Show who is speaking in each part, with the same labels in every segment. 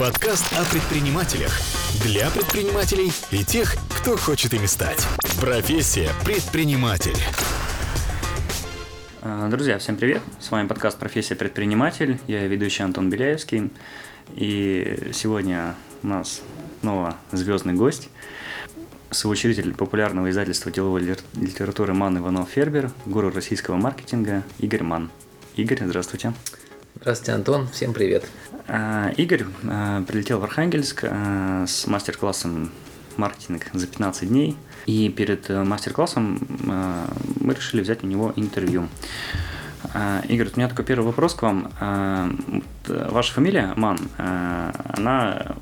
Speaker 1: Подкаст о предпринимателях. Для предпринимателей и тех, кто хочет ими стать. Профессия предприниматель.
Speaker 2: А, Друзья, всем привет! С вами подкаст «Профессия предприниматель». Я ведущий Антон Беляевский. И сегодня у нас снова звездный гость, соучредитель популярного издательства деловой литературы Ман Иванов Фербер, гуру российского маркетинга Игорь Ман. Игорь, здравствуйте.
Speaker 3: Здравствуйте, Антон. Всем привет.
Speaker 2: А, Игорь а, прилетел в Архангельск а, с мастер-классом маркетинг за 15 дней. И перед э, мастер-классом мы решили взять у него интервью. Игорь, у меня такой первый вопрос к вам. Э, Ваша фамилия Ман, она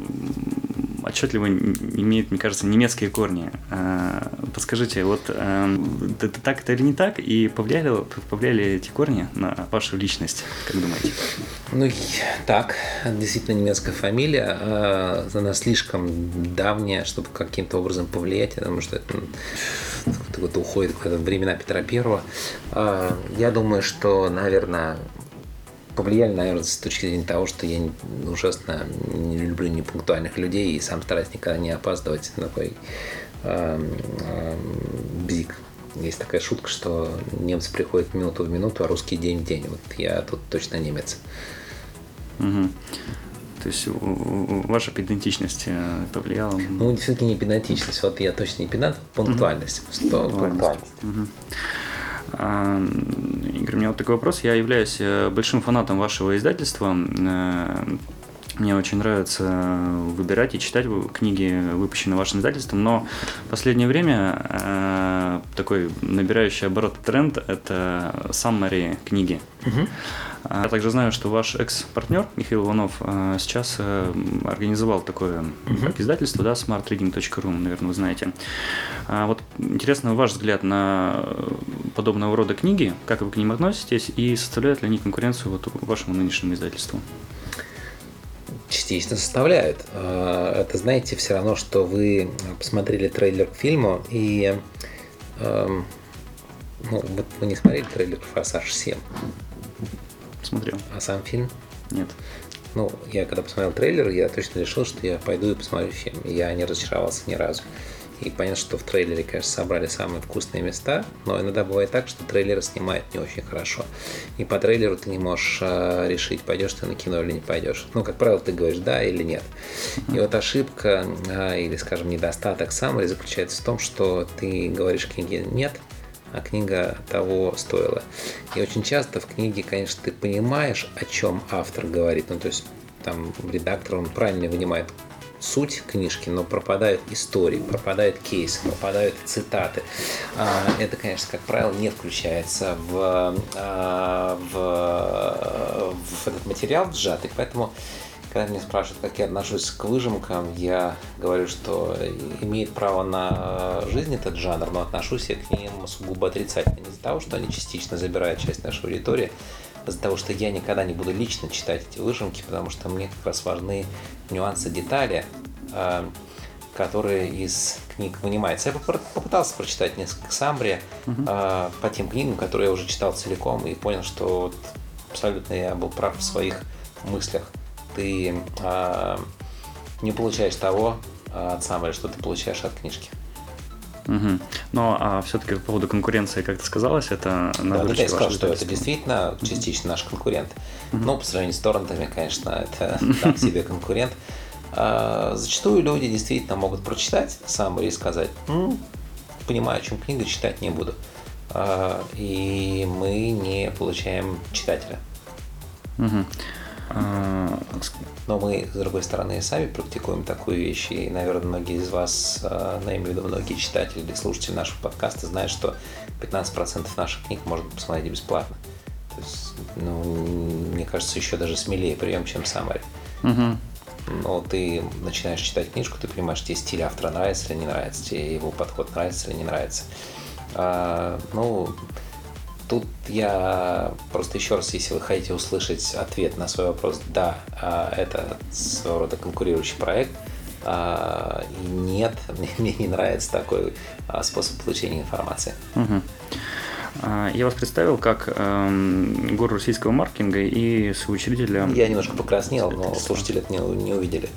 Speaker 2: отчетливо имеет, мне кажется, немецкие корни. А, Подскажите, вот это так это или не так? И повлияли, повлияли эти корни на вашу личность, как думаете?
Speaker 3: Ну, так, действительно немецкая фамилия. а, Она слишком давняя, чтобы каким-то образом повлиять. Думаю, что это вот уходит в времена Петра Первого. А, Я думаю, что, наверное, повлияли, наверное, с точки зрения того, что я ужасно не люблю непунктуальных людей и сам стараюсь никогда не опаздывать такой эм, эм, бзик. Есть такая шутка, что немцы приходят минуту в минуту, а русский день в день. Вот я тут точно немец.
Speaker 2: Мгм. То есть ваша идентичность э, повлияла?
Speaker 3: Ну, все-таки не педантичность. Вот я точно не педант, пунктуальность. Что пунктуальность?
Speaker 2: А, Игорь, у меня вот такой вопрос. Я являюсь э, большим фанатом вашего издательства. Э, Мне очень нравится выбирать и читать книги, выпущенные вашим издательством, но в последнее время э, такой набирающий оборот тренд – это summary книги. А Я также знаю, что ваш экс-партнер Михаил Иванов э, сейчас э, организовал такое как издательство, да, smartreading.ru, наверное, вы знаете. А вот интересно ваш взгляд на э, подобного рода книги, как вы к ним относитесь и составляют ли они конкуренцию вот вашему нынешнему издательству?
Speaker 3: Частично составляют. А, Это, знаете, все равно, что вы посмотрели трейлер к фильму и эм, ну, вот вы не смотрели трейлер «Форсаж 7»,
Speaker 2: Смотрел?
Speaker 3: а сам фильм
Speaker 2: Нет.
Speaker 3: Ну, я когда посмотрел трейлер, я точно решил, что я пойду и посмотрю фильм. Я не разочаровался ни разу. И понятно, что в трейлере, конечно, собрали самые вкусные места, но иногда бывает так, что трейлеры снимают не очень хорошо. И по трейлеру ты не можешь э, решить, пойдешь ты на кино или не пойдешь. Ну, как правило, ты говоришь да или нет. И вот ошибка э, или, скажем, недостаток самый заключается в том, что ты говоришь книге нет, а книга того стоила. И очень часто в книге, конечно, ты понимаешь, о чем автор говорит. Ну, то есть там редактор, он правильно вынимает суть книжки, но пропадают истории, пропадают кейсы, пропадают цитаты. А, Это, конечно, как правило, не включается в, а, в, в этот материал сжатый, поэтому когда меня спрашивают, как я отношусь к выжимкам, я говорю, что имеет право на жизнь этот жанр, но отношусь я к ним сугубо отрицательно. Не из-за того, что они частично забирают часть нашей аудитории, из-за того, что я никогда не буду лично читать эти выжимки, потому что мне как раз важны нюансы, детали, э, которые из книг вынимаются. Я попытался прочитать несколько самбри э, по тем книгам, которые я уже читал целиком, и понял, что вот абсолютно я был прав в своих мыслях. Ты э, не получаешь того от самбри, что ты получаешь от книжки.
Speaker 2: Мгм. Но а все-таки по поводу конкуренции, как ты сказалось, это на
Speaker 3: Да, ну, я сказал, что это действительно частично наш конкурент. Но по сравнению с торрентами, конечно, это так себе конкурент. А, Зачастую люди действительно могут прочитать сам и сказать, «М, понимаю, о чем книга, читать не буду. А, И мы не получаем читателя.
Speaker 2: Мгм. А,
Speaker 3: Но мы, с другой стороны, сами практикуем такую вещь, и, наверное, многие из вас, э, ну, я имею в виду многие читатели или слушатели нашего подкаста, знают, что 15% наших книг можно посмотреть бесплатно. То есть, ну, мне кажется, еще даже смелее прием, чем Summary.
Speaker 2: Мгм.
Speaker 3: Но ты начинаешь читать книжку, ты понимаешь, тебе стиль автора нравится или не нравится, тебе его подход нравится или не нравится. А, ну, тут я просто еще раз, если вы хотите услышать ответ на свой вопрос, да, а, это своего рода конкурирующий проект, а, нет, мне, не нравится такой а, способ получения информации.
Speaker 2: А, я вас представил как эм, гуру российского маркетинга и соучредителя...
Speaker 3: Я немножко покраснел, но слушатели это не, не увидели.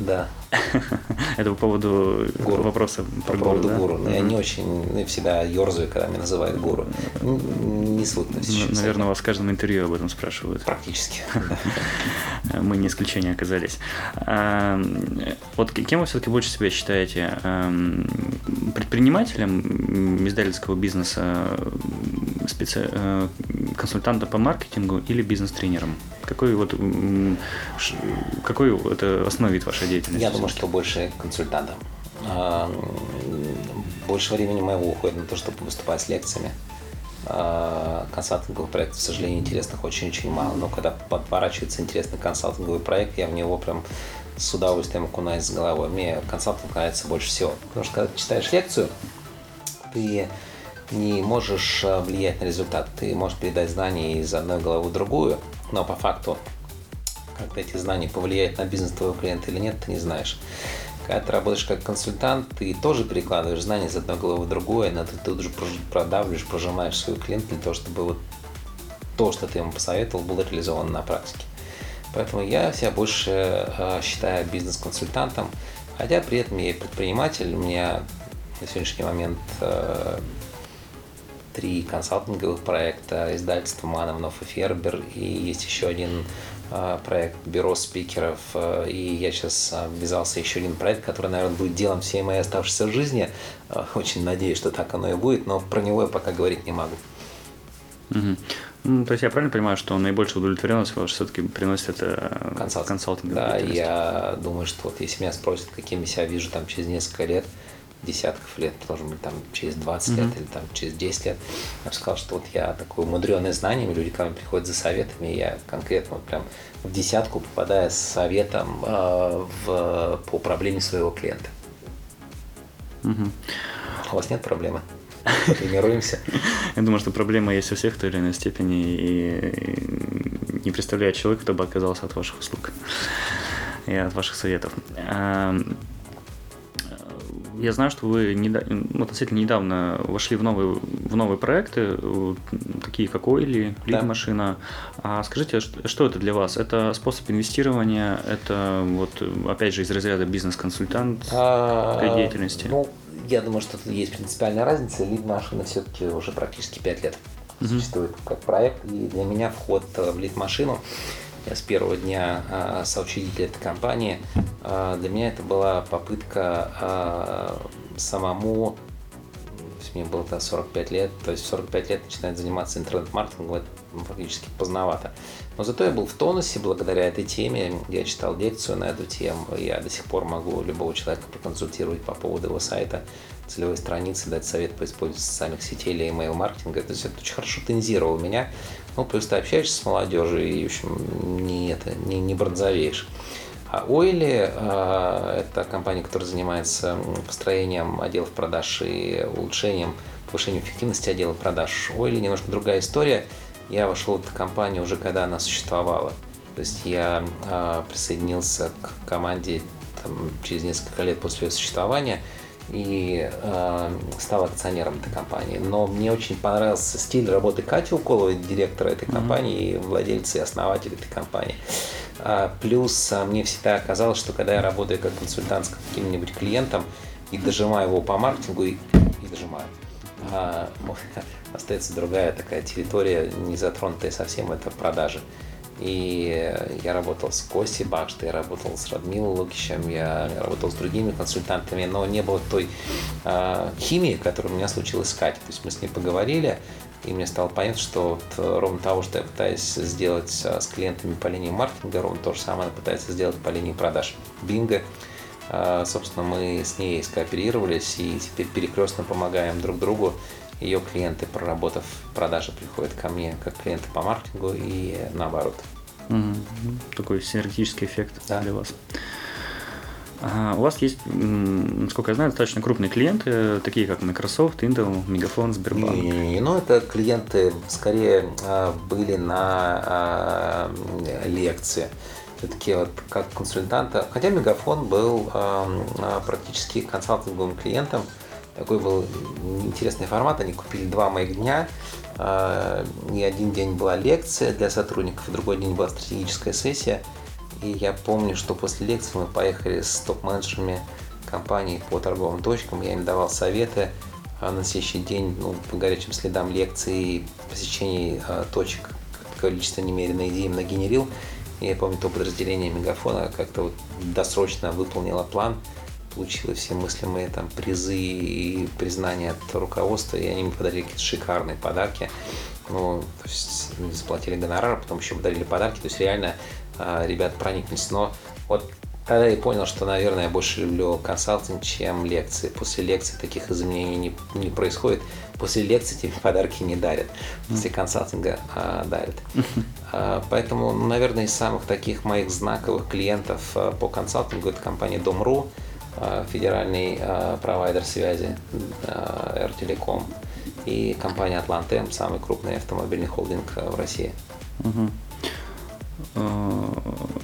Speaker 3: Да.
Speaker 2: Это по поводу гуру. вопроса
Speaker 3: про по поводу гуру. Да? Я не очень ну, всегда ерзаю, когда меня называют гуру. Не свыкну
Speaker 2: сейчас. Наверное, вас в каждом интервью об этом спрашивают.
Speaker 3: Практически.
Speaker 2: Мы не исключение оказались. Вот кем вы все-таки больше себя считаете? Предпринимателем издательского бизнеса, специ... Э, консультантом по маркетингу или бизнес-тренером? Какой вот какой это основной вид вашей деятельности?
Speaker 3: Я думаю, что больше консультантом. А, больше времени моего уходит на то, чтобы выступать с лекциями. А, консалтинговых проектов, к сожалению, интересных очень-очень мало. Но когда подворачивается интересный консалтинговый проект, я в него прям с удовольствием окунаюсь с головой. Мне консалтинг нравится больше всего. Потому что когда ты читаешь лекцию, ты не можешь а, влиять на результат. Ты можешь передать знания из одной головы в другую, но по факту, как эти знания повлияют на бизнес твоего клиента или нет, ты не знаешь. Когда ты работаешь как консультант, ты тоже перекладываешь знания из одной головы в другую, но ты тут же продавливаешь, прожимаешь свой клиент для того, чтобы вот то, что ты ему посоветовал, было реализовано на практике. Поэтому я себя больше э, считаю бизнес-консультантом, хотя при этом я и предприниматель. У меня на сегодняшний момент э, три консалтинговых проекта, издательство Мановнов и Фербер, и есть еще один э, проект бюро спикеров, э, и я сейчас ввязался еще один проект, который, наверное, будет делом всей моей оставшейся жизни. Э, очень надеюсь, что так оно и будет, но про него я пока говорить не могу.
Speaker 2: Угу. Ну, то есть я правильно понимаю, что наибольшую удовлетворенность ваш все-таки приносит это консалтинг? консалтинг
Speaker 3: да, я думаю, что вот если меня спросят, каким я себя вижу там через несколько лет, десятков лет, может быть, там через 20 mm-hmm. лет или там через 10 лет, я бы сказал, что вот я такой умудренный знаниями, люди ко мне приходят за советами, и я конкретно вот прям в десятку попадаю с советом э, в, по проблеме своего клиента. Mm-hmm. У вас нет проблемы? Тренируемся.
Speaker 2: Я думаю, что проблема есть у всех в той или иной степени, и не представляю человека, кто бы оказался от ваших услуг и от ваших советов. Я знаю, что вы недо... ну, относительно недавно вошли в новые, в новые проекты, такие как Ойли, Лид машина. А скажите, что это для вас? Это способ инвестирования? Это вот опять же из разряда бизнес-консультант а, деятельности?
Speaker 3: Ну, я думаю, что тут есть принципиальная разница. Лид машина все-таки уже практически 5 лет существует как проект. И для меня вход в лид машину я с первого дня а, соучредитель этой компании. А, для меня это была попытка а, самому, мне было тогда 45 лет, то есть в 45 лет начинать заниматься интернет-маркетингом, это фактически поздновато. Но зато я был в тонусе благодаря этой теме. Я читал лекцию на эту тему. Я до сих пор могу любого человека проконсультировать по поводу его сайта, целевой страницы, дать совет по использованию социальных сетей или email маркетинга. То есть это очень хорошо тензировало меня. Ну, плюс ты общаешься с молодежью и, в общем, не, это, не, не бронзовеешь. А Ойли э, это компания, которая занимается построением отделов продаж и улучшением, повышением эффективности отдела продаж. Ойли немножко другая история. Я вошел в эту компанию уже когда она существовала. То есть я э, присоединился к команде там, через несколько лет после ее существования – и э, стал акционером этой компании. Но мне очень понравился стиль работы Кати Уколовой, директора этой компании, mm-hmm. и владельца и основателя этой компании. А, плюс а, мне всегда казалось, что когда я работаю как консультант с каким-нибудь клиентом и дожимаю его по маркетингу, и, и дожимаю, а, остается другая такая территория, не затронутая совсем, это продажи. И я работал с Костей Бакштой, я работал с Радмилом Лукичем, я работал с другими консультантами, но не было той э, химии, которая у меня случилось с Катей. То есть мы с ней поговорили, и мне стало понятно, что вот ровно того, что я пытаюсь сделать с клиентами по линии маркетинга, ровно то же самое она пытается сделать по линии продаж. Бинго. Э, собственно, мы с ней скооперировались и теперь перекрестно помогаем друг другу ее клиенты, проработав продажи, приходят ко мне как клиенты по маркетингу и наоборот.
Speaker 2: Mm-hmm. Такой синергетический эффект да. для вас. у вас есть, насколько я знаю, достаточно крупные клиенты, такие как Microsoft, Intel, Megaphone, Сбербанк.
Speaker 3: Не, не, не, ну это клиенты скорее а, были на а, лекции. Все-таки вот как консультанта, хотя Мегафон был а, практически консалтинговым клиентом, такой был интересный формат. Они купили два моих дня. А, и один день была лекция для сотрудников, другой день была стратегическая сессия. И я помню, что после лекции мы поехали с топ-менеджерами компании по торговым точкам. Я им давал советы а на следующий день ну, по горячим следам лекций, посещений а, точек количество немеренной идей им нагенерил. Я помню, то подразделение Мегафона как-то вот досрочно выполнило план, получила все мыслимые там призы и признания от руководства, и они мне подарили какие-то шикарные подарки. Ну, то есть заплатили гонорар, потом еще подарили подарки, то есть реально э, ребят прониклись. Но вот тогда я понял, что, наверное, я больше люблю консалтинг, чем лекции. После лекции таких изменений не, не происходит. После лекции тебе подарки не дарят, после консалтинга а, дарят. А, поэтому, наверное, из самых таких моих знаковых клиентов а, по консалтингу это компания Дом.ру, а, федеральный а, провайдер связи а, Airtelecom и компания Atlantem, самый крупный автомобильный холдинг а, в России.
Speaker 2: Угу.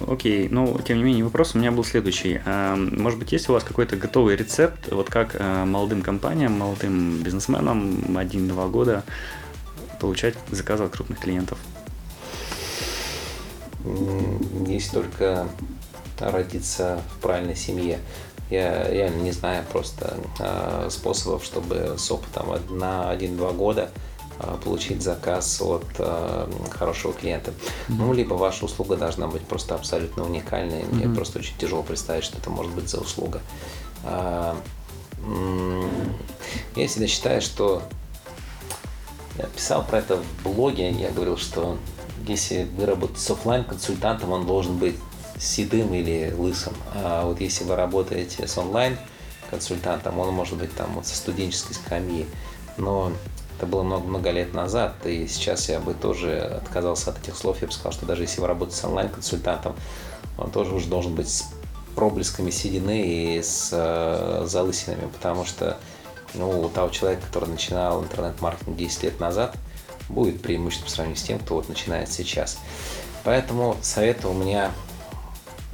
Speaker 2: Окей, но тем не менее вопрос у меня был следующий. А, может быть, есть у вас какой-то готовый рецепт, вот как а, молодым компаниям, молодым бизнесменам один-два года получать заказы от крупных клиентов?
Speaker 3: Есть только родиться в правильной семье. Я реально не знаю просто способов, чтобы с опытом на один-два года – получить заказ от э, хорошего клиента. Mm-hmm. Ну, либо ваша услуга должна быть просто абсолютно уникальной. Мне mm-hmm. просто очень тяжело представить, что это может быть за услуга. А, я всегда считаю, что я писал про это в блоге, я говорил, что если вы работаете с офлайн консультантом он должен быть седым или лысым. А вот если вы работаете с онлайн консультантом, он может быть там вот со студенческой скамьи. Но это было много-много лет назад, и сейчас я бы тоже отказался от этих слов. Я бы сказал, что даже если вы работаете с онлайн-консультантом, он тоже уже должен быть с проблесками седины и с э, залысинами, потому что ну, у того человека, который начинал интернет-маркетинг 10 лет назад, будет преимущество по сравнению с тем, кто вот начинает сейчас. Поэтому советы у меня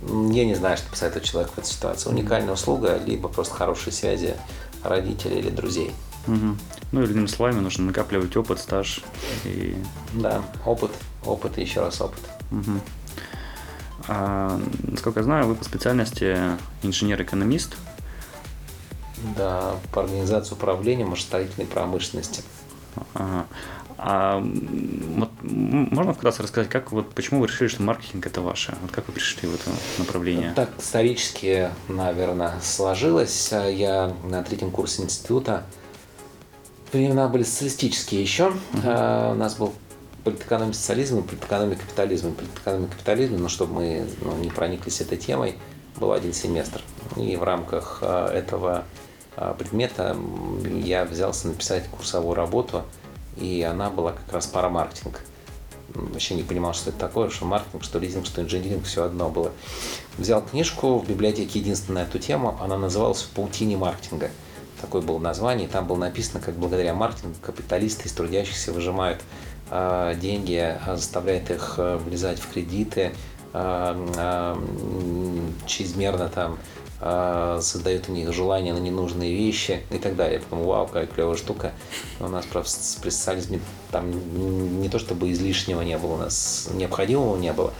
Speaker 3: я не знаю, что посоветовать человеку в этой ситуации. Уникальная услуга, либо просто хорошие связи родителей или друзей.
Speaker 2: Угу. Ну, или иными словами, нужно накапливать опыт, стаж. И...
Speaker 3: Да, опыт, опыт и еще раз опыт.
Speaker 2: Угу. А, насколько я знаю, вы по специальности инженер-экономист.
Speaker 3: Да, по организации управления машиностроительной промышленности.
Speaker 2: Ага. А вот можно вкратце рассказать, как вот почему вы решили, что маркетинг это ваше? Вот как вы пришли в это направление?
Speaker 3: Так исторически, наверное, сложилось. Я на третьем курсе института времена были социалистические еще. Uh-huh. У нас был политэкономия социализм и политэкономия капитализм. Политэкономия капитализм, но чтобы мы ну, не прониклись этой темой, был один семестр. И в рамках а, этого а, предмета я взялся написать курсовую работу, и она была как раз пара маркетинг. Вообще не понимал, что это такое, что маркетинг, что лизинг, что инженеринг, все одно было. Взял книжку в библиотеке единственную на эту тему, она называлась «В паутине маркетинга» такое было название, и там было написано, как благодаря маркетингу капиталисты из трудящихся выжимают э, деньги, а, заставляют их э, влезать в кредиты, э, чрезмерно там создают у них желание на ненужные вещи и так далее. Потом, вау, какая клевая штука. У нас просто при социализме там не то чтобы излишнего не было, у нас необходимого не было.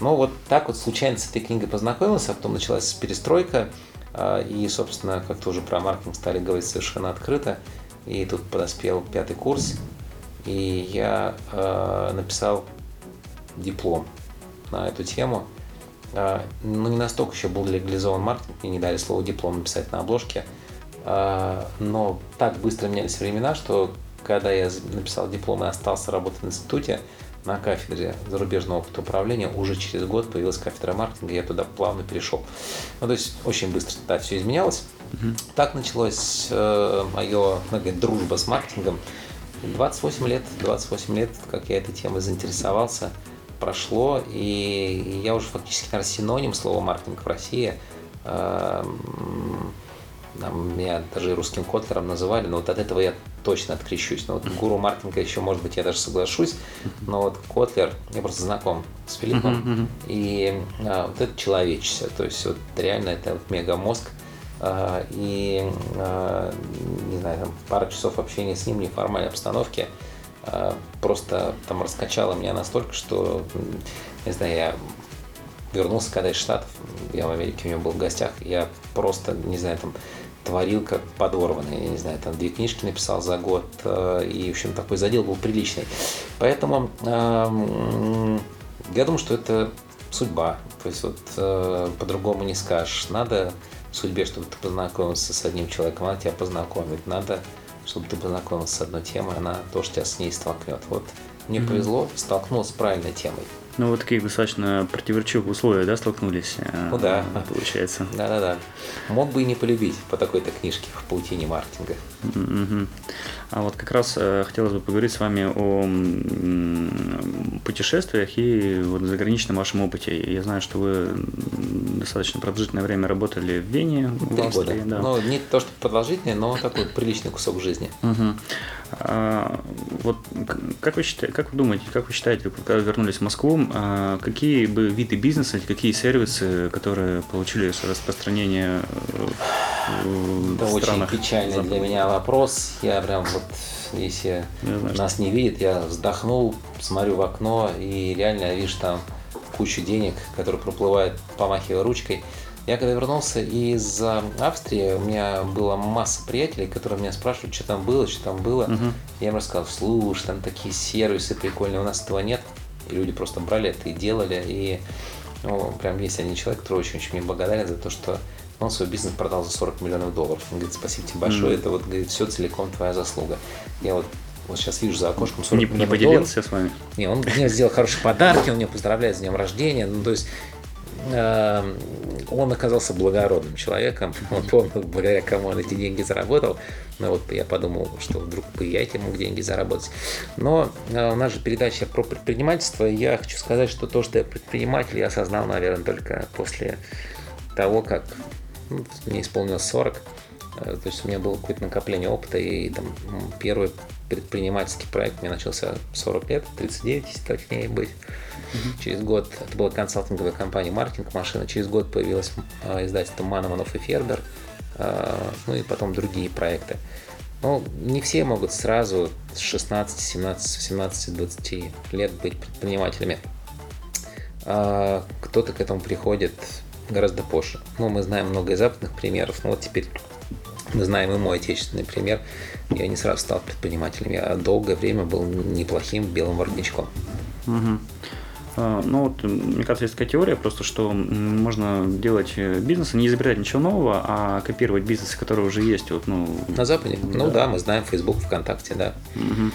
Speaker 3: Но вот так вот случайно с этой книгой познакомился, а потом началась перестройка, и, собственно, как-то уже про маркетинг стали говорить совершенно открыто. И тут подоспел пятый курс, и я э, написал диплом на эту тему. Э, ну, не настолько еще был легализован маркетинг, мне не дали слово диплом написать на обложке. Э, но так быстро менялись времена, что когда я написал диплом и остался работать в институте, на кафедре зарубежного опыта управления уже через год появилась кафедра маркетинга, я туда плавно перешел. Ну, то есть очень быстро да, все изменялось. Угу. Так началось э, мое, сказать, дружба с маркетингом. 28 лет, 28 лет, как я этой темой заинтересовался, прошло, и я уже фактически, наверное, синоним слова маркетинг в России. Э, меня даже русским котлером называли, но вот от этого я точно открещусь. Но вот гуру маркетинга еще, может быть, я даже соглашусь, но вот Котлер, я просто знаком с Филиппом, и а, вот это человечество, то есть вот реально это вот мегамозг, а, и, а, не знаю, там, пара часов общения с ним в неформальной обстановке а, просто там раскачало меня настолько, что, не знаю, я вернулся когда из Штатов, я в Америке у него был в гостях, я просто, не знаю, там, творил как подорванный, я не знаю, там две книжки написал за год, и, в общем, такой задел был приличный. Поэтому я думаю, что это судьба. То есть вот э, по-другому не скажешь. Надо в судьбе, чтобы ты познакомился с одним человеком, она тебя познакомит. Надо, чтобы ты познакомился с одной темой, она тоже тебя с ней столкнет. Вот мне mm-hmm. повезло, столкнулся с правильной темой.
Speaker 2: Ну, вот такие достаточно противоречивых условия, да, столкнулись?
Speaker 3: Э, ну да.
Speaker 2: Получается.
Speaker 3: Да-да-да. Мог бы и не полюбить по такой-то книжке в паутине маркетинга.
Speaker 2: Угу. А вот как раз э, хотелось бы поговорить с вами о путешествиях и вот заграничном вашем опыте. Я знаю, что вы достаточно продолжительное время работали в Вене, в Австрии.
Speaker 3: Года. Да. Ну, не то, что продолжительное, но такой приличный кусок жизни.
Speaker 2: Угу. А, вот как вы считаете, как вы думаете, как вы считаете, когда вернулись в Москву, а какие бы виды бизнеса, какие сервисы, которые получили распространение
Speaker 3: в Это странах очень Запада? для меня вопрос. Я прям вот, если знаю, нас не видит, я вздохнул, смотрю в окно и реально вижу там кучу денег, которые проплывают, помахивая ручкой. Я когда вернулся из Австрии, у меня была масса приятелей, которые меня спрашивали, что там было, что там было. Угу. Я им рассказал, слушай, там такие сервисы прикольные, у нас этого нет. И люди просто брали это и делали. И ну, прям есть один человек, который очень-очень мне благодарен за то, что он свой бизнес продал за 40 миллионов долларов. Он говорит, спасибо тебе большое, mm это вот, говорит, все целиком твоя заслуга. Я вот вот сейчас вижу за окошком 40
Speaker 2: не, миллионов не поделился долларов. с вами?
Speaker 3: Не, он мне сделал хорошие подарки, он меня поздравляет с днем рождения. Ну, то есть Эм, он оказался благородным человеком, он понял, благодаря кому он эти деньги заработал. Но вот я подумал, что вдруг бы я эти мог деньги заработать. Но э, у нас же передача про предпринимательство. Я хочу сказать, что то, что я предприниматель, я осознал, наверное, только после того, как ну, мне исполнилось 40. Э, то есть у меня было какое-то накопление опыта, и там первый предпринимательский проект мне начался 40 лет, 39, если точнее быть. Угу. Через год, это была консалтинговая компания «Маркетинг машина», через год появилось э, издательство Маноманов и Фербер, э, ну и потом другие проекты. Но не все могут сразу с 16, 17, 17, 20 лет быть предпринимателями. А кто-то к этому приходит гораздо позже. Ну, мы знаем много из западных примеров, но вот теперь мы знаем и мой отечественный пример. Я не сразу стал предпринимателем, я долгое время был неплохим белым воротничком.
Speaker 2: Угу. Ну вот, мне кажется, есть такая теория просто, что можно делать э, бизнес, не изобретать ничего нового, а копировать бизнесы, которые уже есть. Вот, ну,
Speaker 3: На Западе? Да. Ну да, мы знаем Facebook, ВКонтакте, да.
Speaker 2: Угу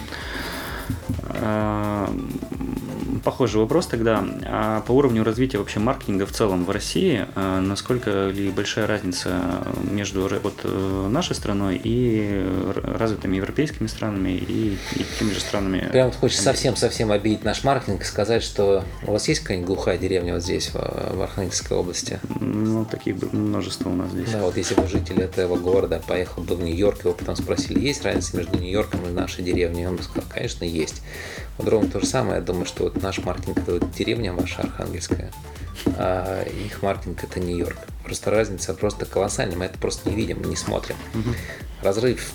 Speaker 2: похожий вопрос тогда. А по уровню развития вообще маркетинга в целом в России, а насколько ли большая разница между вот э, нашей страной и развитыми европейскими странами и, и теми же странами?
Speaker 3: Прям хочется совсем-совсем обидеть наш маркетинг и сказать, что у вас есть какая-нибудь глухая деревня вот здесь, в, в Архангельской области?
Speaker 2: Ну, таких множество у нас здесь.
Speaker 3: Да, вот если бы житель этого города поехал бы в Нью-Йорк, его потом спросили, есть разница между Нью-Йорком и нашей деревней? Он бы сказал, конечно, есть. Вот ровно то же самое, я думаю, что вот наш маркетинг это вот деревня ваша архангельская, а их маркетинг это Нью-Йорк. Просто разница просто колоссальная, мы это просто не видим, не смотрим. Угу. Разрыв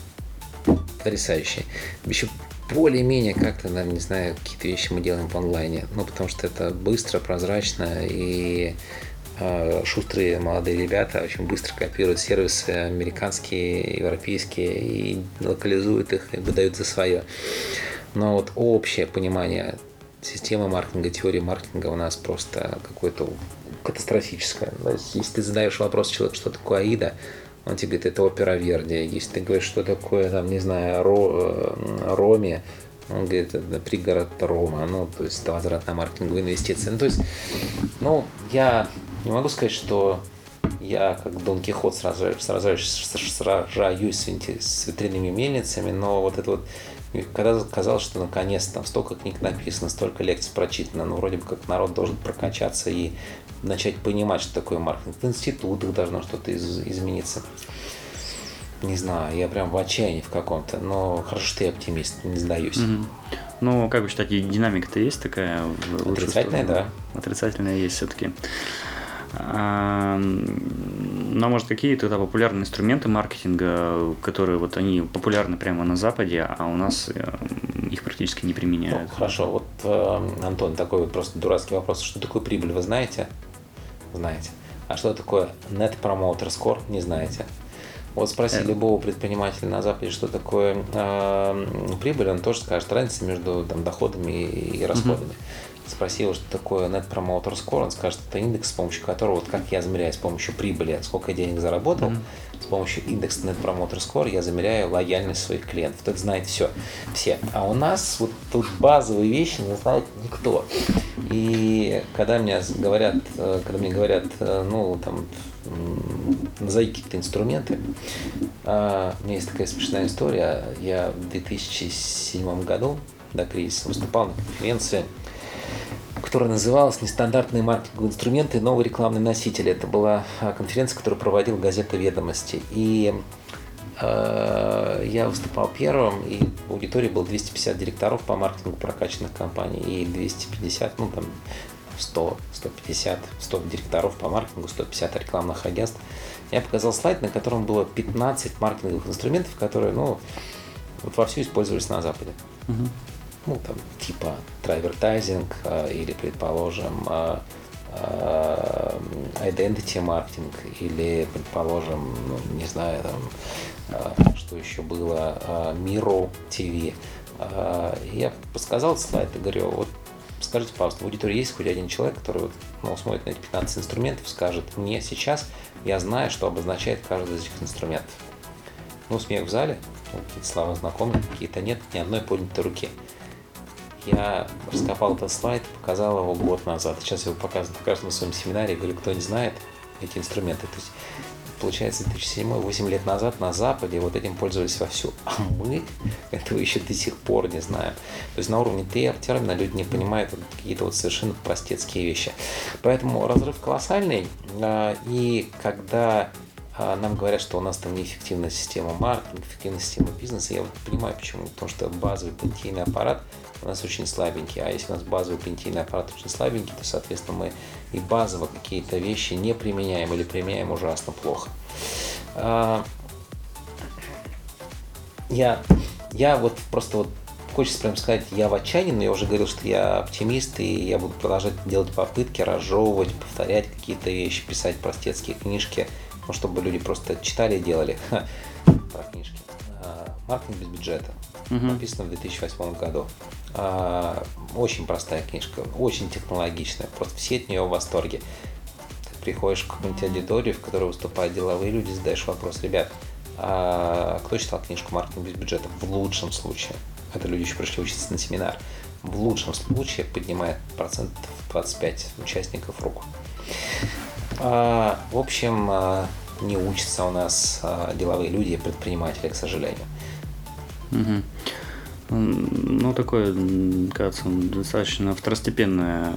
Speaker 3: потрясающий. Еще более-менее как-то, наверное, не знаю, какие-то вещи мы делаем в онлайне. Ну, потому что это быстро, прозрачно и э, шустрые молодые ребята очень быстро копируют сервисы американские, европейские и локализуют их и выдают за свое. Но вот общее понимание системы маркетинга, теории маркетинга у нас просто какое-то катастрофическое. То есть, если ты задаешь вопрос человеку, что такое АИДа, он тебе говорит, это опера Верди. Если ты говоришь, что такое, там, не знаю, Ро, э, Роме, он говорит, это пригород Рома, ну, то есть это возврат на маркетинговые инвестиции. Ну, то есть, ну, я не могу сказать, что я как Дон Кихот сражаюсь, сражаюсь, сражаюсь с ветряными мельницами, но вот это вот когда казалось, что наконец там столько книг написано, столько лекций прочитано, ну вроде бы как народ должен прокачаться и начать понимать, что такое маркетинг. В институтах должно что-то из- измениться. Не знаю, я прям в отчаянии в каком-то, но хорошо, что я оптимист, не сдаюсь. Угу.
Speaker 2: Ну, как вы считаете, динамика-то есть такая?
Speaker 3: Отрицательная, да.
Speaker 2: Отрицательная есть все-таки. А может, какие тогда популярные инструменты маркетинга, которые вот они популярны прямо на Западе, а у нас э, их практически не применяют?
Speaker 3: Ну, хорошо, вот, э, Антон, такой вот просто дурацкий вопрос. Что такое прибыль, вы знаете? Знаете. А что такое Net Promoter Score, не знаете. Вот спроси Это... любого предпринимателя на Западе, что такое э, прибыль, он тоже скажет разница между там, доходами и, и расходами. Угу. Спроси его, что такое Net Promoter Score, он скажет, это индекс, с помощью которого, вот как я замеряю с помощью прибыли, сколько я денег заработал, mm с помощью индекса Net Promoter Score я замеряю лояльность своих клиентов. Это знает все, все. А у нас вот тут базовые вещи не знает никто. И когда мне говорят, э, когда мне говорят, э, ну, там, назови какие-то инструменты. А, у меня есть такая смешная история. Я в 2007 году до кризиса выступал на конференции, которая называлась «Нестандартные маркетинговые инструменты и новые рекламные носители». Это была а, конференция, которую проводил газета «Ведомости». И э, я выступал первым, и в аудитории было 250 директоров по маркетингу прокачанных компаний и 250, ну там 100, 150, 100 директоров по маркетингу, 150 рекламных агентств. Я показал слайд, на котором было 15 маркетинговых инструментов, которые, ну, вот вовсю использовались на Западе. Угу. Ну, там, типа трайвертайзинг а, или, предположим, а, а, identity маркетинг или, предположим, ну, не знаю, там, что еще было, Miro TV. Я подсказал слайд и говорю, вот Скажите, пожалуйста, в аудитории есть хоть один человек, который вот, ну, смотрит на эти 15 инструментов скажет, мне сейчас я знаю, что обозначает каждый из этих инструментов. Ну, смех в зале, какие-то слова знакомые, какие-то нет, ни одной поднятой руки. Я раскопал этот слайд, показал его год назад. Сейчас я его показываю на каждом своем семинаре, говорю, кто не знает эти инструменты. То есть получается, 2007-8 лет назад на Западе вот этим пользовались вовсю. А мы этого еще до сих пор не знаем. То есть на уровне термина люди не понимают вот какие-то вот совершенно простецкие вещи. Поэтому разрыв колоссальный. А, и когда а, нам говорят, что у нас там неэффективная система маркетинга, эффективная система бизнеса. Я вот понимаю, почему. Потому что базовый понятийный аппарат у нас очень слабенький. А если у нас базовый понятийный аппарат очень слабенький, то, соответственно, мы и базово какие-то вещи не применяем или применяем ужасно плохо. А, я, я вот просто вот хочется прям сказать, я в отчаянии, но я уже говорил, что я оптимист, и я буду продолжать делать попытки, разжевывать, повторять какие-то вещи, писать простецкие книжки, ну, чтобы люди просто читали и делали. Про книжки. А, Маркетинг без бюджета. Угу. Написано в 2008 году. А, очень простая книжка, очень технологичная. Просто все от нее в восторге. Ты приходишь к какой-нибудь аудитории, в которой выступают деловые люди, задаешь вопрос, ребят, а кто читал книжку «Маркетинг без бюджета»? В лучшем случае. Это люди еще пришли учиться на семинар. В лучшем случае поднимает процентов 25 участников руку. А, в общем, а, не учатся у нас а, деловые люди и предприниматели, к сожалению.
Speaker 2: Угу. Ну, такое, кажется, достаточно второстепенное,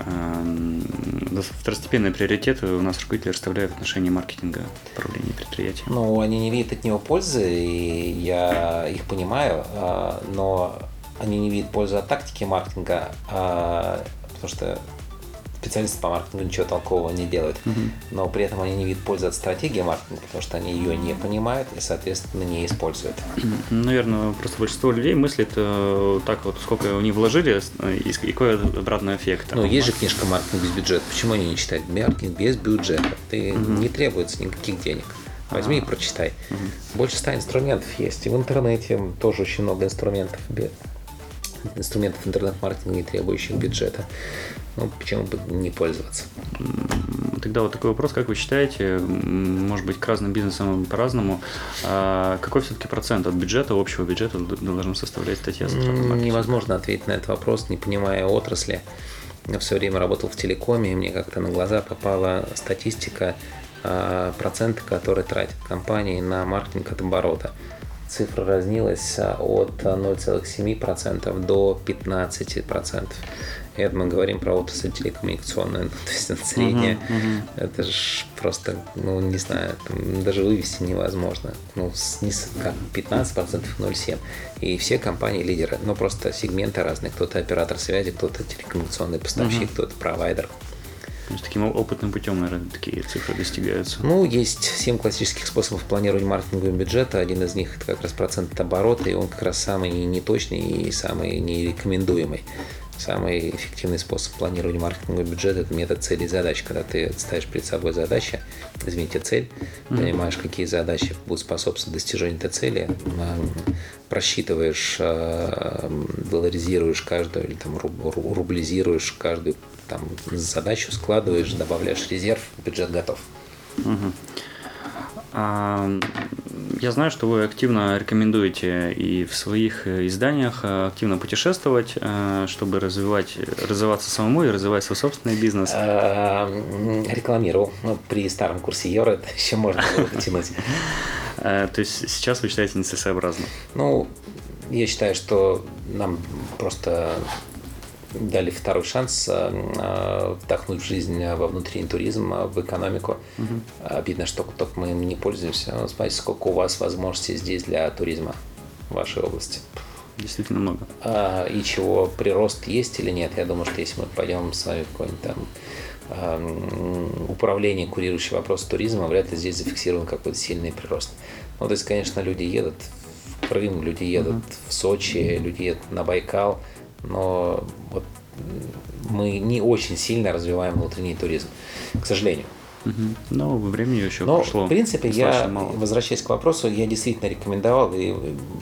Speaker 2: второстепенные приоритеты у нас руководители расставляют в отношении маркетинга управления предприятием.
Speaker 3: Ну, они не видят от него пользы, и я их понимаю, но они не видят пользы от тактики маркетинга, потому что специалисты по маркетингу ничего толкового не делают, угу. но при этом они не видят пользы от стратегии маркетинга, потому что они ее не понимают и, соответственно, не используют.
Speaker 2: Наверное, просто большинство людей мыслит э, так вот, сколько они вложили и какой обратный эффект.
Speaker 3: Ну, есть же книжка «Маркетинг без бюджета». Почему они не читают «Маркетинг без бюджета»? Ты угу. не требуется никаких денег. Возьми А-а-а. и прочитай. Угу. Больше ста инструментов есть. И в интернете тоже очень много инструментов инструментов интернет-маркетинга, не требующих бюджета. Ну, почему бы не пользоваться?
Speaker 2: Тогда вот такой вопрос, как вы считаете, может быть, к разным бизнесам по-разному, а какой все-таки процент от бюджета, общего бюджета должен составлять статья?
Speaker 3: Невозможно ответить на этот вопрос, не понимая отрасли. Я все время работал в телекоме, и мне как-то на глаза попала статистика а, процента, которые тратят компании на маркетинг от оборота цифра разнилась а, от 0,7% до 15%. Это мы говорим про отрасль телекоммуникационную, ну, то есть это средняя. Uh-huh, uh-huh. Это же просто, ну, не знаю, там, даже вывести невозможно. Ну, с, не как 15% 0,7%. И все компании лидеры, ну, просто сегменты разные. Кто-то оператор связи, кто-то телекоммуникационный поставщик, uh-huh. кто-то провайдер.
Speaker 2: То таким опытным путем, наверное, такие цифры достигаются.
Speaker 3: Ну, есть семь классических способов планирования маркетингового бюджета. Один из них это как раз процент от оборота, и он как раз самый неточный и самый нерекомендуемый. Самый эффективный способ планирования маркетингового бюджета – это метод цели и задач. Когда ты ставишь перед собой задачи, извините, цель, понимаешь, какие задачи будут способствовать достижению этой цели, просчитываешь, э, долларизируешь каждую или там рублизируешь каждую там задачу, складываешь, добавляешь резерв, бюджет готов.
Speaker 2: Угу. А, я знаю, что вы активно рекомендуете и в своих изданиях активно путешествовать, э, чтобы развивать, развиваться самому и развивать свой собственный бизнес.
Speaker 3: Рекламировал. Ну, при старом курсе евро это еще можно было потянуть.
Speaker 2: Э, то есть сейчас вы считаете нецелесообразно?
Speaker 3: Ну, я считаю, что нам просто дали второй шанс э, вдохнуть в жизнь во внутренний туризм, в экономику. Угу. Обидно, что только мы им не пользуемся. Смотрите, сколько у вас возможностей здесь для туризма в вашей области.
Speaker 2: Действительно много.
Speaker 3: А, и чего, прирост есть или нет? Я думаю, что если мы пойдем с вами в какой-нибудь там управление, курирующее вопрос туризма, вряд ли здесь зафиксирован какой-то сильный прирост. Ну, то есть, конечно, люди едут в Крым, люди едут uh в Сочи, люди едут на Байкал – но вот мы не очень сильно развиваем внутренний туризм, к сожалению.
Speaker 2: Но времени еще
Speaker 3: Но,
Speaker 2: прошло.
Speaker 3: в принципе, я, мало. возвращаясь к вопросу, я действительно рекомендовал и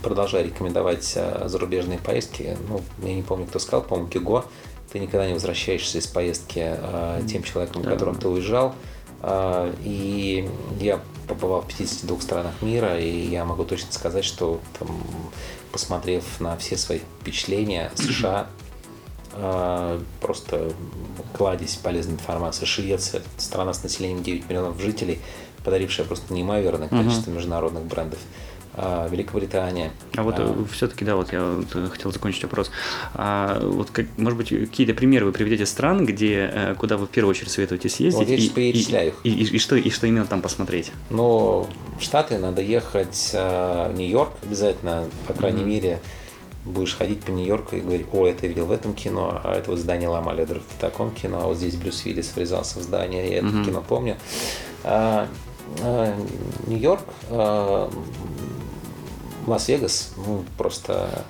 Speaker 3: продолжаю рекомендовать а, зарубежные поездки. Ну, я не помню, кто сказал, по-моему, Гюго. Ты никогда не возвращаешься из поездки а, тем человеком, да. которым ты уезжал. А, и я побывал в 52 странах мира, и я могу точно сказать, что там, посмотрев на все свои впечатления, США э, просто кладезь полезной информации. Швеция, страна с населением 9 миллионов жителей, подарившая просто неимоверное количество угу. международных брендов. А, Великобритания.
Speaker 2: А вот а, все-таки, да, вот я вот э, хотел закончить вопрос. А, вот, как, может быть, какие-то примеры вы приведете стран, где, э, куда вы в первую очередь советуете съездить? Вот я
Speaker 3: и, перечисляю
Speaker 2: и, и, и, и, что, и что именно там посмотреть?
Speaker 3: Ну, в Штаты надо ехать в Нью-Йорк обязательно, по крайней mm-hmm. мере, будешь ходить по Нью-Йорку и говорить, о, это я видел в этом кино, а это вот здание ломали в таком кино, а вот здесь Брюс Уиллис врезался в здание, я это mm-hmm. кино помню. А, а, Нью-Йорк, а, Лас-Вегас, ну, просто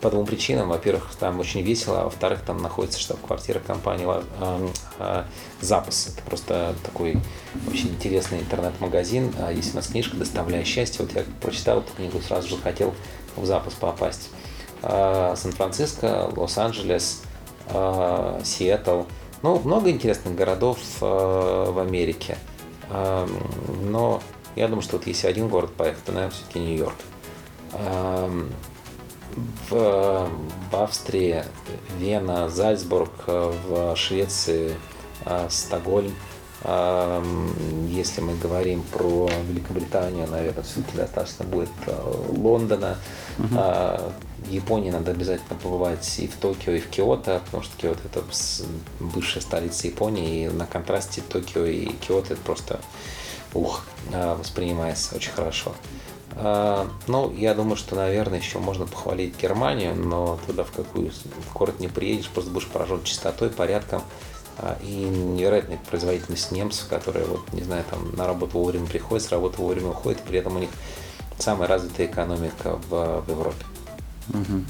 Speaker 3: по двум причинам. Во-первых, там очень весело, а во-вторых, там находится штаб-квартира компании Zappos. Это просто такой очень интересный интернет-магазин. А есть у нас книжка «Доставляя счастье». Вот я прочитал эту книгу, сразу же хотел в Zappos попасть. А, Сан-Франциско, Лос-Анджелес, а, Сиэтл. Ну, много интересных городов в Америке. Но я думаю, что вот если один город поехать, то, наверное, все-таки Нью-Йорк. Эм, в, в Австрии Вена, Зальцбург, в Швеции э, Стокгольм. Эм, если мы говорим про Великобританию, наверное, все-таки достаточно будет э, Лондона. Угу. Японии надо обязательно побывать и в Токио, и в Киото, потому что Киото это бывшая столица Японии, и на контрасте Токио и Киото это просто ух, воспринимается очень хорошо. А, ну, я думаю, что, наверное, еще можно похвалить Германию, но туда в какую в город не приедешь, просто будешь поражен чистотой, порядком а, и невероятной производительность немцев, которые, вот, не знаю, там на работу вовремя приходят, с работы вовремя уходят, при этом у них самая развитая экономика в, в Европе.
Speaker 2: Угу.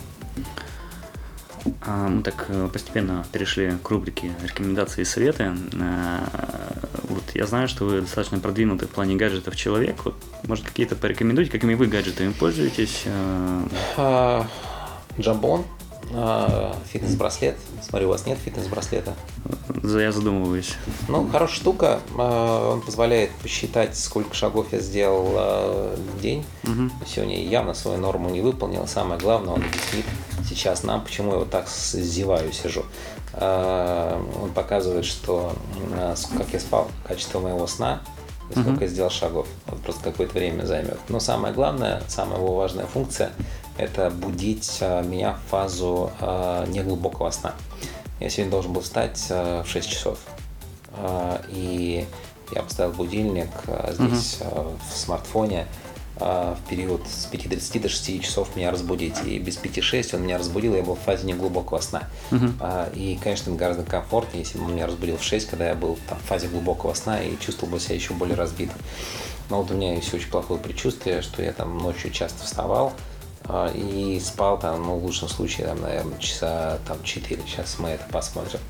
Speaker 2: А, мы так э, постепенно перешли к рубрике рекомендации и советы. Вот я знаю, что вы достаточно продвинутый в плане гаджетов человек. Вот, может, какие-то порекомендуйте, какими вы гаджетами пользуетесь? Э?
Speaker 3: А, Джамбон, а, фитнес-браслет. Смотрю, у вас нет фитнес-браслета.
Speaker 2: Я задумываюсь.
Speaker 3: Ну, хорошая штука. Он позволяет посчитать, сколько шагов я сделал в день. Угу. Сегодня явно свою норму не выполнил. Самое главное, он объяснит сейчас нам, почему я вот так зеваю, сижу. А, он показывает, что а, как я спал, качество моего сна, и сколько uh-huh. я сделал шагов. Вот просто какое-то время займет. Но самое главное, самая его важная функция – это будить а, меня в фазу неглубокого сна. Я сегодня должен был встать в 6 часов. И я поставил будильник здесь uh-huh. в смартфоне в период с 5.30 до 6 часов меня разбудить. И без 5-6 он меня разбудил, я был в фазе неглубокого сна. Uh-huh. И, конечно, это гораздо комфортнее, если бы он меня разбудил в 6, когда я был там, в фазе глубокого сна и чувствовал бы себя еще более разбитым. Но вот у меня есть очень плохое предчувствие, что я там ночью часто вставал, а, и спал там, ну, в лучшем случае, там, наверное, часа там 4. Сейчас мы это посмотрим.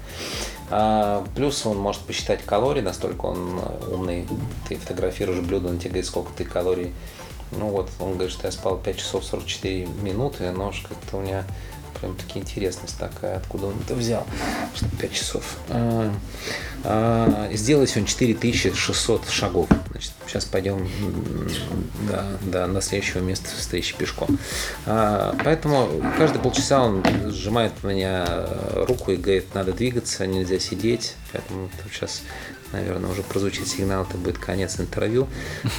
Speaker 3: А, плюс он может посчитать калории, настолько он умный. Ты фотографируешь блюдо, он тебе говорит, сколько ты калорий. Ну вот, он говорит, что я спал 5 часов 44 минуты, но как-то у меня прям таки интересность такая, откуда он это взял, что 5 часов. А, а, сделал сегодня 4600 шагов. Значит, сейчас пойдем до, до, до следующего места встречи пешком. А, поэтому каждые полчаса он сжимает меня руку и говорит, надо двигаться, нельзя сидеть. Поэтому сейчас наверное, уже прозвучит сигнал, это будет конец интервью.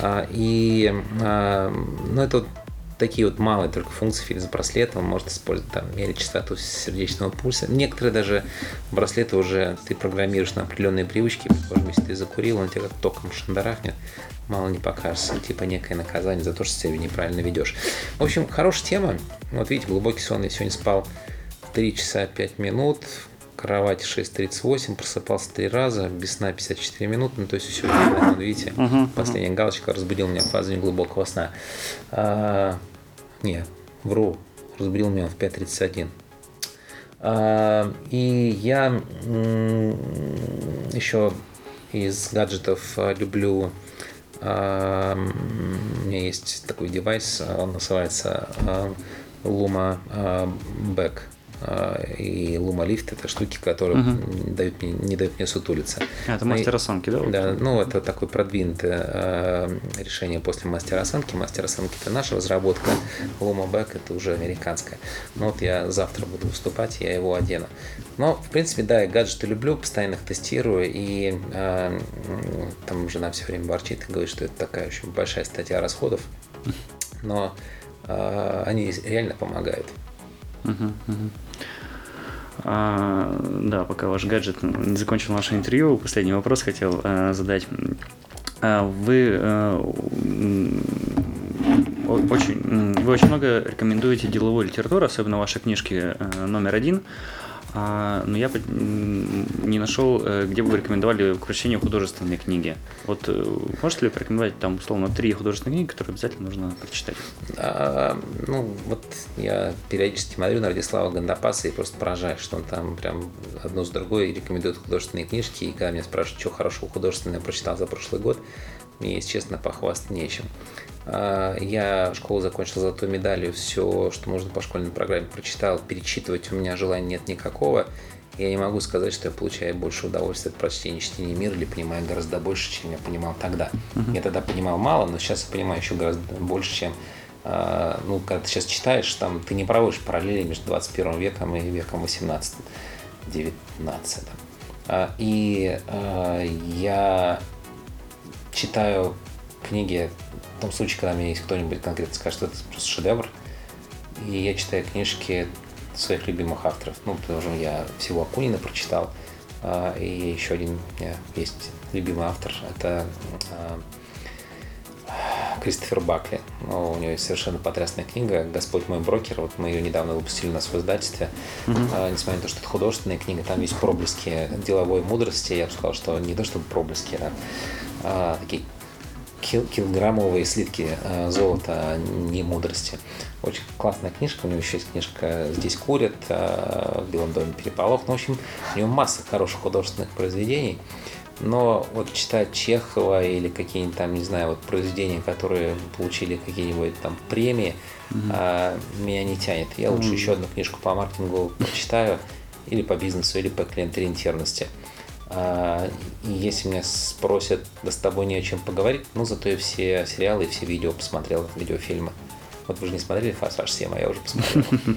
Speaker 3: А, и, а, ну, это такие вот малые только функции фитнес-браслета. Он может использовать там мерить частоту сердечного пульса. Некоторые даже браслеты уже ты программируешь на определенные привычки. Предположим, если ты закурил, он тебе как током шандарахнет. Мало не покажется. Типа некое наказание за то, что себя неправильно ведешь. В общем, хорошая тема. Вот видите, глубокий сон. Я сегодня спал 3 часа 5 минут кровати 6.38, просыпался три раза, без сна 54 минуты, ну то есть все, вот видите, uh-huh, последняя uh-huh. галочка разбудил меня в фазе глубокого сна. А, не, вру, разбудил меня в 5.31. А, и я еще из гаджетов а, люблю а, у меня есть такой девайс, он называется Luma Back а, и лумалифт это штуки, которые угу. дают мне, не дают мне сутулиться.
Speaker 2: А, это мастер осанки, да?
Speaker 3: Да, ну это такое продвинутое э, решение после мастера осанки. Мастер осанки это наша разработка, Luma Back это уже американская. Ну вот я завтра буду выступать, я его одену. Но, в принципе, да, я гаджеты люблю, постоянно их тестирую, и э, там жена все время ворчит и говорит, что это такая очень большая статья расходов, но э, они реально помогают.
Speaker 2: А, да, пока ваш гаджет не закончил наше интервью, последний вопрос хотел а, задать. А, вы а, очень, вы очень много рекомендуете деловую литературу, особенно ваши книжки а, номер один. А, но я не нашел, э, где бы вы рекомендовали к художественной книги. Вот э, можете ли порекомендовать там, условно, три художественные книги, которые обязательно нужно прочитать?
Speaker 3: А, ну, вот я периодически смотрю на Радислава Гандапаса и просто поражаюсь, что он там прям одну с другой рекомендует художественные книжки. И когда меня спрашивают, что хорошего художественного я прочитал за прошлый год, мне, если честно, похвастать нечем. А, я школу закончил золотой медалью, все, что нужно по школьной программе, прочитал, перечитывать у меня желания нет никакого. Я не могу сказать, что я получаю больше удовольствия от прочтения чтения мира или понимаю гораздо больше, чем я понимал тогда. Uh-huh. Я тогда понимал мало, но сейчас я понимаю еще гораздо больше, чем э, ну, когда ты сейчас читаешь, там ты не проводишь параллели между 21 веком и веком 18 19 э, И я читаю книги том случае, когда мне есть кто-нибудь конкретно скажет, что это просто шедевр. И я читаю книжки своих любимых авторов. Ну, потому что я всего Акунина прочитал. А, и еще один у меня есть любимый автор. Это а, Кристофер Бакли. Ну, у него есть совершенно потрясная книга «Господь мой брокер». Вот мы ее недавно выпустили на своем издательстве. Mm-hmm. А, несмотря на то, что это художественная книга, там есть проблески деловой мудрости. Я бы сказал, что не то чтобы проблески, а, а такие кил килограммовые слитки э, золота, не мудрости. Очень классная книжка, у него еще есть книжка «Здесь курят», э, «В белом доме переполох». Ну, в общем, у него масса хороших художественных произведений. Но вот читать Чехова или какие-нибудь там, не знаю, вот произведения, которые получили какие-нибудь там премии, mm-hmm. а, меня не тянет. Я лучше mm-hmm. еще одну книжку по маркетингу прочитаю, или по бизнесу, или по клиент-ориентированности. А, и если меня спросят, да с тобой не о чем поговорить, ну зато я все сериалы и все видео посмотрел, видеофильмы. Вот вы же не смотрели «Форсаж 7», а я уже посмотрел.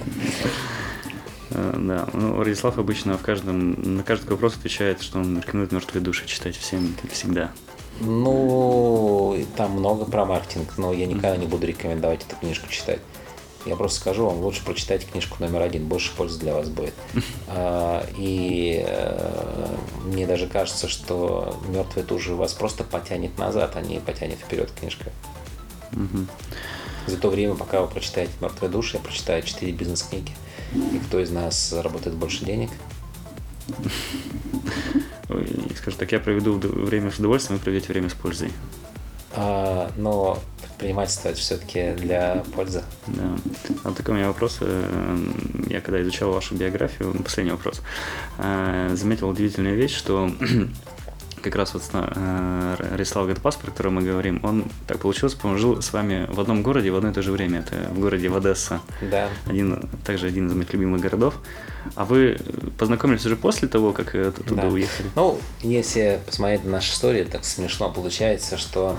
Speaker 2: Да, ну, Радислав обычно в каждом, на каждый вопрос отвечает, что он рекомендует «Мертвые души» читать всем, как всегда.
Speaker 3: Ну, там много про маркетинг, но я никогда не буду рекомендовать эту книжку читать. Я просто скажу вам, лучше прочитайте книжку номер один, больше пользы для вас будет. А, и э, мне даже кажется, что мертвые души вас просто потянет назад, а не потянет вперед книжка. За то время, пока вы прочитаете «Мертвые души», я прочитаю 4 бизнес-книги. И кто из нас заработает больше денег?
Speaker 2: Скажу так, я проведу время с удовольствием, вы проведете время с пользой.
Speaker 3: А, но предпринимательство это все-таки для пользы.
Speaker 2: Да. А такой у меня вопрос. э, Я когда изучал вашу биографию, последний вопрос, э, заметил удивительную вещь, что как раз вот э, Рислав Гатпас, про которого мы говорим, он так получилось, по-моему, жил с вами в одном городе в одно и то же время. Это в городе Одесса.
Speaker 3: Да.
Speaker 2: Один, также один из моих любимых городов. А вы познакомились уже после того, как э, туда
Speaker 3: Да.
Speaker 2: уехали?
Speaker 3: Ну, если посмотреть на нашу историю, так смешно получается, что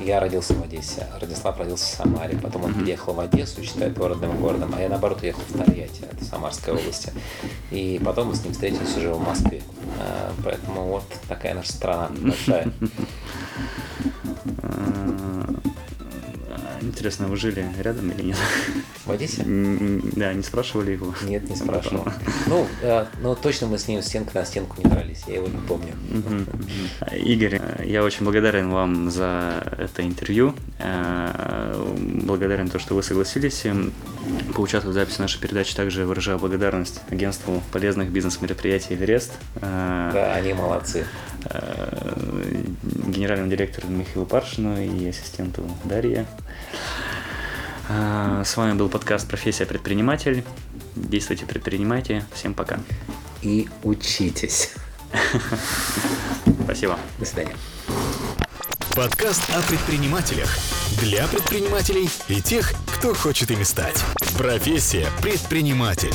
Speaker 3: я родился в Одессе, а Радислав родился в Самаре, потом он переехал в Одессу, считает городом городом, а я наоборот уехал в Тольятти, это Самарская область. И потом мы с ним встретились уже в Москве. А, Поэтому вот такая наша страна большая.
Speaker 2: Э, Интересно, вы жили рядом или нет?
Speaker 3: В Одессе?
Speaker 2: Да, не спрашивали его?
Speaker 3: Нет, не спрашивал. Ну, э, ну, точно мы с ним стенка на стенку не дрались, я его не помню.
Speaker 2: Игорь, э, я очень благодарен вам за это интервью. Э, Благодарен то, что вы согласились эм, поучаствовать в записи нашей передачи. Также выражаю благодарность агентству полезных бизнес-мероприятий «Эверест», э,
Speaker 3: Да, они молодцы.
Speaker 2: э, генеральному директору Михаилу Паршину и ассистенту Дарье. Э, С вами был подкаст «Профессия предприниматель». Действуйте, предпринимайте. Всем пока.
Speaker 3: И учитесь.
Speaker 2: Спасибо.
Speaker 3: До свидания.
Speaker 1: Подкаст о предпринимателях. Для предпринимателей и тех, кто хочет ими стать. Профессия предприниматель.